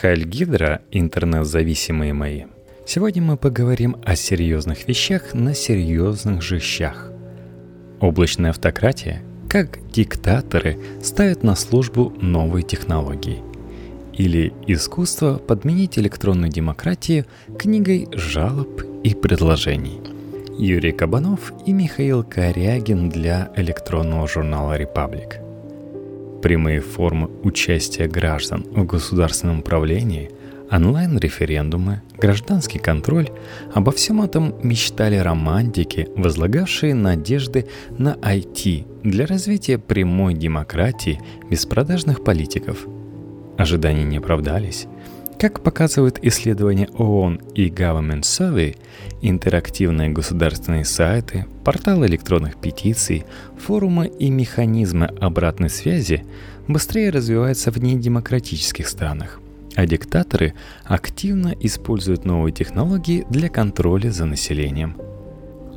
Хайль Гидра, интернет-зависимые мои. Сегодня мы поговорим о серьезных вещах на серьезных же щах. Облачная автократия, как диктаторы ставят на службу новые технологии. Или искусство подменить электронную демократию книгой жалоб и предложений. Юрий Кабанов и Михаил Корягин для электронного журнала «Репаблик». Прямые формы участия граждан в государственном управлении, онлайн-референдумы, гражданский контроль – обо всем этом мечтали романтики, возлагавшие надежды на IT для развития прямой демократии без продажных политиков. Ожидания не оправдались – как показывают исследования ООН и Government Survey, интерактивные государственные сайты, порталы электронных петиций, форумы и механизмы обратной связи быстрее развиваются в недемократических странах, а диктаторы активно используют новые технологии для контроля за населением.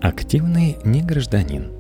Активный не гражданин.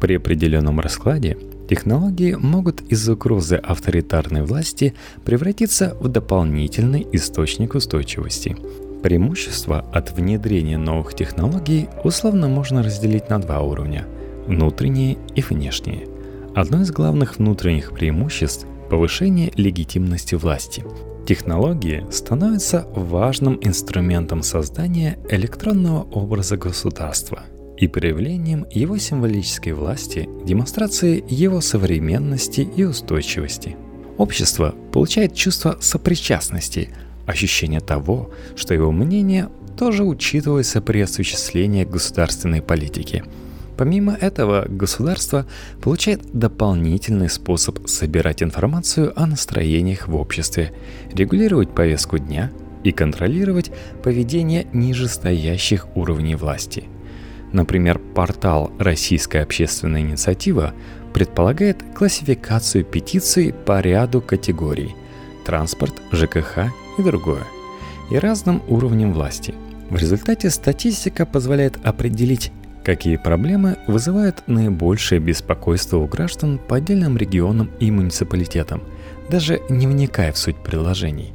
При определенном раскладе Технологии могут из угрозы авторитарной власти превратиться в дополнительный источник устойчивости. Преимущества от внедрения новых технологий условно можно разделить на два уровня – внутренние и внешние. Одно из главных внутренних преимуществ – повышение легитимности власти. Технологии становятся важным инструментом создания электронного образа государства – и проявлением его символической власти, демонстрацией его современности и устойчивости. Общество получает чувство сопричастности, ощущение того, что его мнение тоже учитывается при осуществлении государственной политики. Помимо этого, государство получает дополнительный способ собирать информацию о настроениях в обществе, регулировать повестку дня и контролировать поведение нижестоящих уровней власти – Например, портал «Российская общественная инициатива» предполагает классификацию петиций по ряду категорий – транспорт, ЖКХ и другое, и разным уровням власти. В результате статистика позволяет определить, какие проблемы вызывают наибольшее беспокойство у граждан по отдельным регионам и муниципалитетам, даже не вникая в суть предложений.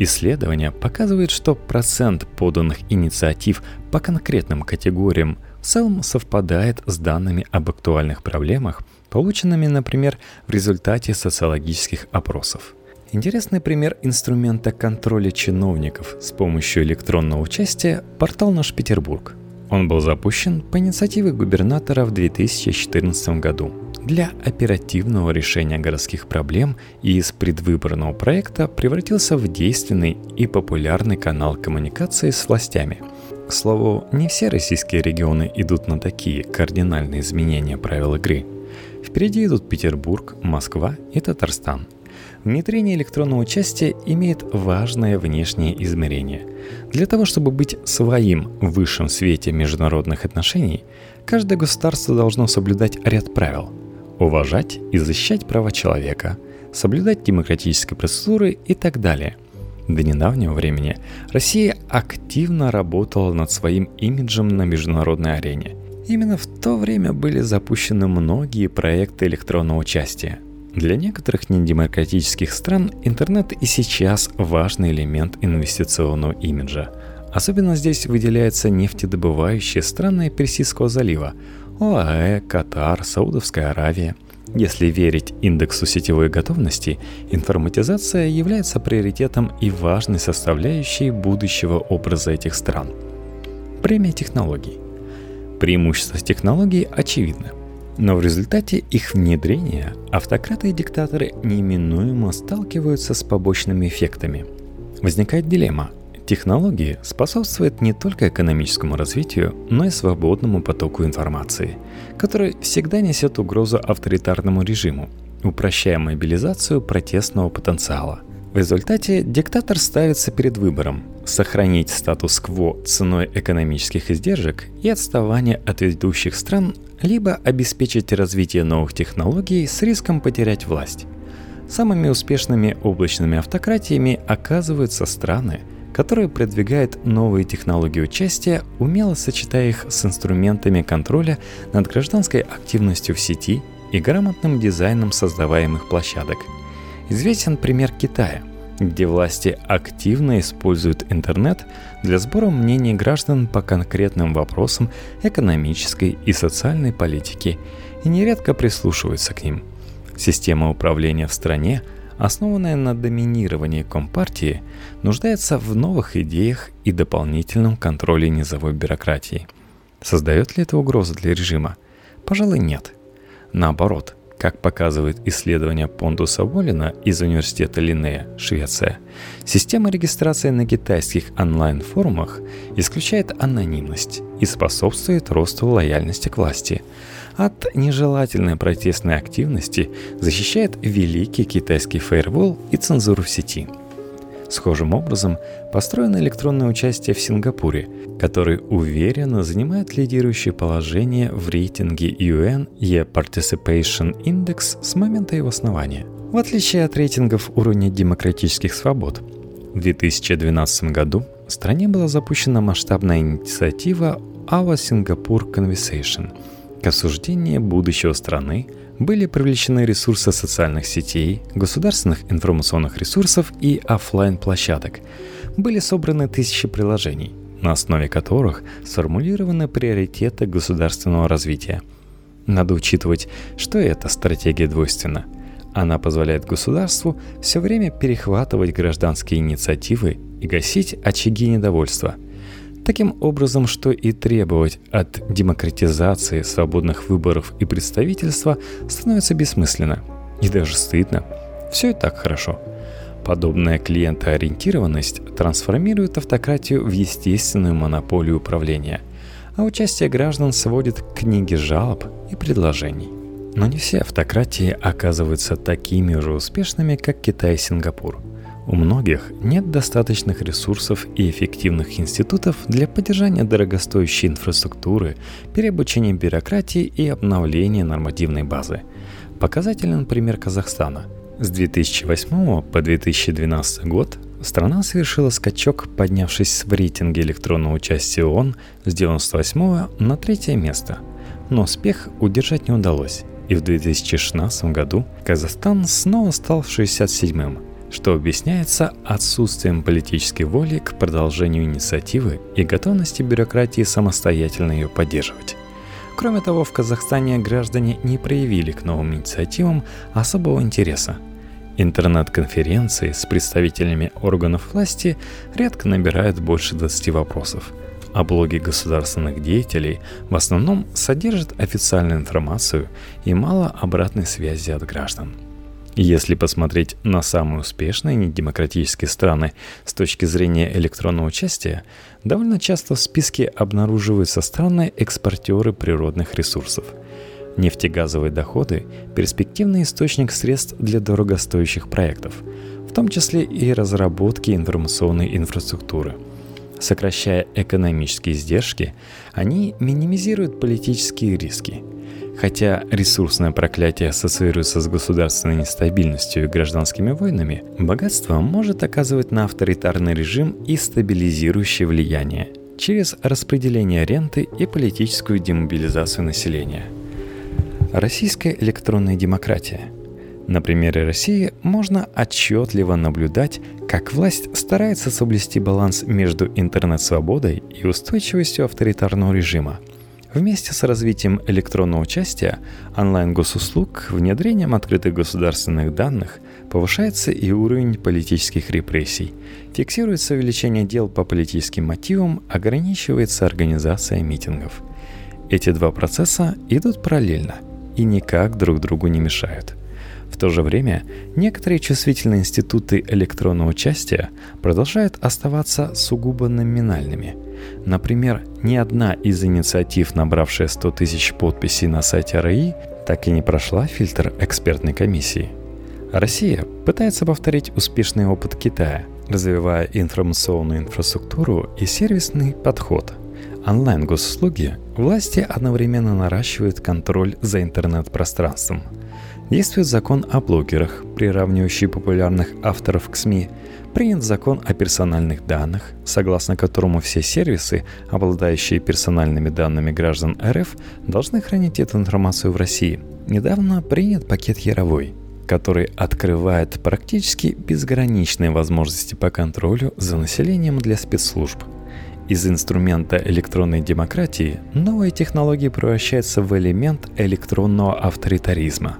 Исследования показывают, что процент поданных инициатив по конкретным категориям в целом совпадает с данными об актуальных проблемах, полученными, например, в результате социологических опросов. Интересный пример инструмента контроля чиновников с помощью электронного участия – портал «Наш Петербург». Он был запущен по инициативе губернатора в 2014 году для оперативного решения городских проблем и из предвыборного проекта превратился в действенный и популярный канал коммуникации с властями. К слову, не все российские регионы идут на такие кардинальные изменения правил игры. Впереди идут Петербург, Москва и Татарстан – Внедрение электронного участия имеет важное внешнее измерение. Для того, чтобы быть своим в высшем свете международных отношений, каждое государство должно соблюдать ряд правил – уважать и защищать права человека, соблюдать демократические процедуры и так далее. До недавнего времени Россия активно работала над своим имиджем на международной арене. Именно в то время были запущены многие проекты электронного участия. Для некоторых недемократических стран интернет и сейчас важный элемент инвестиционного имиджа. Особенно здесь выделяются нефтедобывающие страны Персидского залива, ОАЭ, Катар, Саудовская Аравия. Если верить индексу сетевой готовности, информатизация является приоритетом и важной составляющей будущего образа этих стран. Премия технологий. Преимущества технологий очевидны. Но в результате их внедрения автократы и диктаторы неминуемо сталкиваются с побочными эффектами. Возникает дилемма, Технологии способствуют не только экономическому развитию, но и свободному потоку информации, который всегда несет угрозу авторитарному режиму, упрощая мобилизацию протестного потенциала. В результате диктатор ставится перед выбором – сохранить статус-кво ценой экономических издержек и отставания от ведущих стран, либо обеспечить развитие новых технологий с риском потерять власть. Самыми успешными облачными автократиями оказываются страны – которая продвигает новые технологии участия, умело сочетая их с инструментами контроля над гражданской активностью в сети и грамотным дизайном создаваемых площадок. Известен пример Китая, где власти активно используют интернет для сбора мнений граждан по конкретным вопросам экономической и социальной политики и нередко прислушиваются к ним. Система управления в стране, основанная на доминировании Компартии, нуждается в новых идеях и дополнительном контроле низовой бюрократии. Создает ли это угрозу для режима? Пожалуй, нет. Наоборот, как показывает исследование Пондуса Волина из Университета Линнея, Швеция, система регистрации на китайских онлайн-форумах исключает анонимность и способствует росту лояльности к власти. От нежелательной протестной активности защищает великий китайский фаервол и цензуру в сети – Схожим образом построено электронное участие в Сингапуре, который уверенно занимает лидирующее положение в рейтинге UN E-Participation Index с момента его основания. В отличие от рейтингов уровня демократических свобод, в 2012 году в стране была запущена масштабная инициатива Our Singapore Conversation к осуждению будущего страны были привлечены ресурсы социальных сетей, государственных информационных ресурсов и офлайн площадок Были собраны тысячи приложений, на основе которых сформулированы приоритеты государственного развития. Надо учитывать, что эта стратегия двойственна. Она позволяет государству все время перехватывать гражданские инициативы и гасить очаги недовольства – Таким образом, что и требовать от демократизации свободных выборов и представительства становится бессмысленно и даже стыдно. Все и так хорошо. Подобная клиентоориентированность трансформирует автократию в естественную монополию управления, а участие граждан сводит к книге жалоб и предложений. Но не все автократии оказываются такими же успешными, как Китай и Сингапур – у многих нет достаточных ресурсов и эффективных институтов для поддержания дорогостоящей инфраструктуры, переобучения бюрократии и обновления нормативной базы. Показателен пример Казахстана. С 2008 по 2012 год страна совершила скачок, поднявшись в рейтинге электронного участия ООН с 98 на третье место. Но успех удержать не удалось, и в 2016 году Казахстан снова стал 67-м, что объясняется отсутствием политической воли к продолжению инициативы и готовности бюрократии самостоятельно ее поддерживать. Кроме того, в Казахстане граждане не проявили к новым инициативам особого интереса. Интернет-конференции с представителями органов власти редко набирают больше 20 вопросов, а блоги государственных деятелей в основном содержат официальную информацию и мало обратной связи от граждан – если посмотреть на самые успешные недемократические страны с точки зрения электронного участия, довольно часто в списке обнаруживаются страны-экспортеры природных ресурсов. Нефтегазовые доходы – перспективный источник средств для дорогостоящих проектов, в том числе и разработки информационной инфраструктуры. Сокращая экономические издержки, они минимизируют политические риски – Хотя ресурсное проклятие ассоциируется с государственной нестабильностью и гражданскими войнами, богатство может оказывать на авторитарный режим и стабилизирующее влияние через распределение ренты и политическую демобилизацию населения. Российская электронная демократия. На примере России можно отчетливо наблюдать, как власть старается соблюсти баланс между интернет-свободой и устойчивостью авторитарного режима – Вместе с развитием электронного участия, онлайн-госуслуг, внедрением открытых государственных данных повышается и уровень политических репрессий. Фиксируется увеличение дел по политическим мотивам, ограничивается организация митингов. Эти два процесса идут параллельно и никак друг другу не мешают. В то же время некоторые чувствительные институты электронного участия продолжают оставаться сугубо номинальными – Например, ни одна из инициатив, набравшая 100 тысяч подписей на сайте РАИ, так и не прошла фильтр экспертной комиссии. Россия пытается повторить успешный опыт Китая, развивая информационную инфраструктуру и сервисный подход. Онлайн-госуслуги власти одновременно наращивают контроль за интернет-пространством. Действует закон о блогерах, приравнивающий популярных авторов к СМИ – принят закон о персональных данных, согласно которому все сервисы, обладающие персональными данными граждан РФ, должны хранить эту информацию в России. Недавно принят пакет Яровой. который открывает практически безграничные возможности по контролю за населением для спецслужб. Из инструмента электронной демократии новые технологии превращаются в элемент электронного авторитаризма.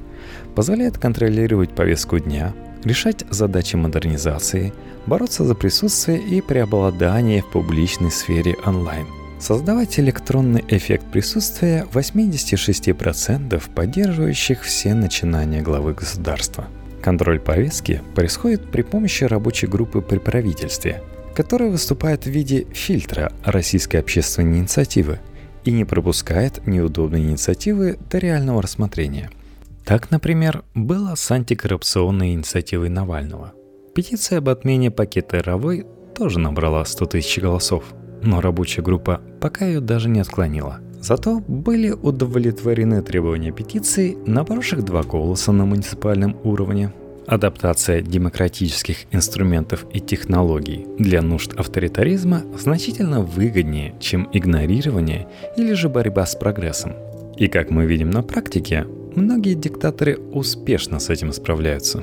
Позволяет контролировать повестку дня, решать задачи модернизации, бороться за присутствие и преобладание в публичной сфере онлайн – Создавать электронный эффект присутствия 86% поддерживающих все начинания главы государства. Контроль повестки происходит при помощи рабочей группы при правительстве, которая выступает в виде фильтра российской общественной инициативы и не пропускает неудобные инициативы до реального рассмотрения. Так, например, было с антикоррупционной инициативой Навального. Петиция об отмене пакета Ровой тоже набрала 100 тысяч голосов – но рабочая группа пока ее даже не отклонила. Зато были удовлетворены требования петиции, набравших два голоса на муниципальном уровне. Адаптация демократических инструментов и технологий для нужд авторитаризма значительно выгоднее, чем игнорирование или же борьба с прогрессом. И как мы видим на практике, многие диктаторы успешно с этим справляются.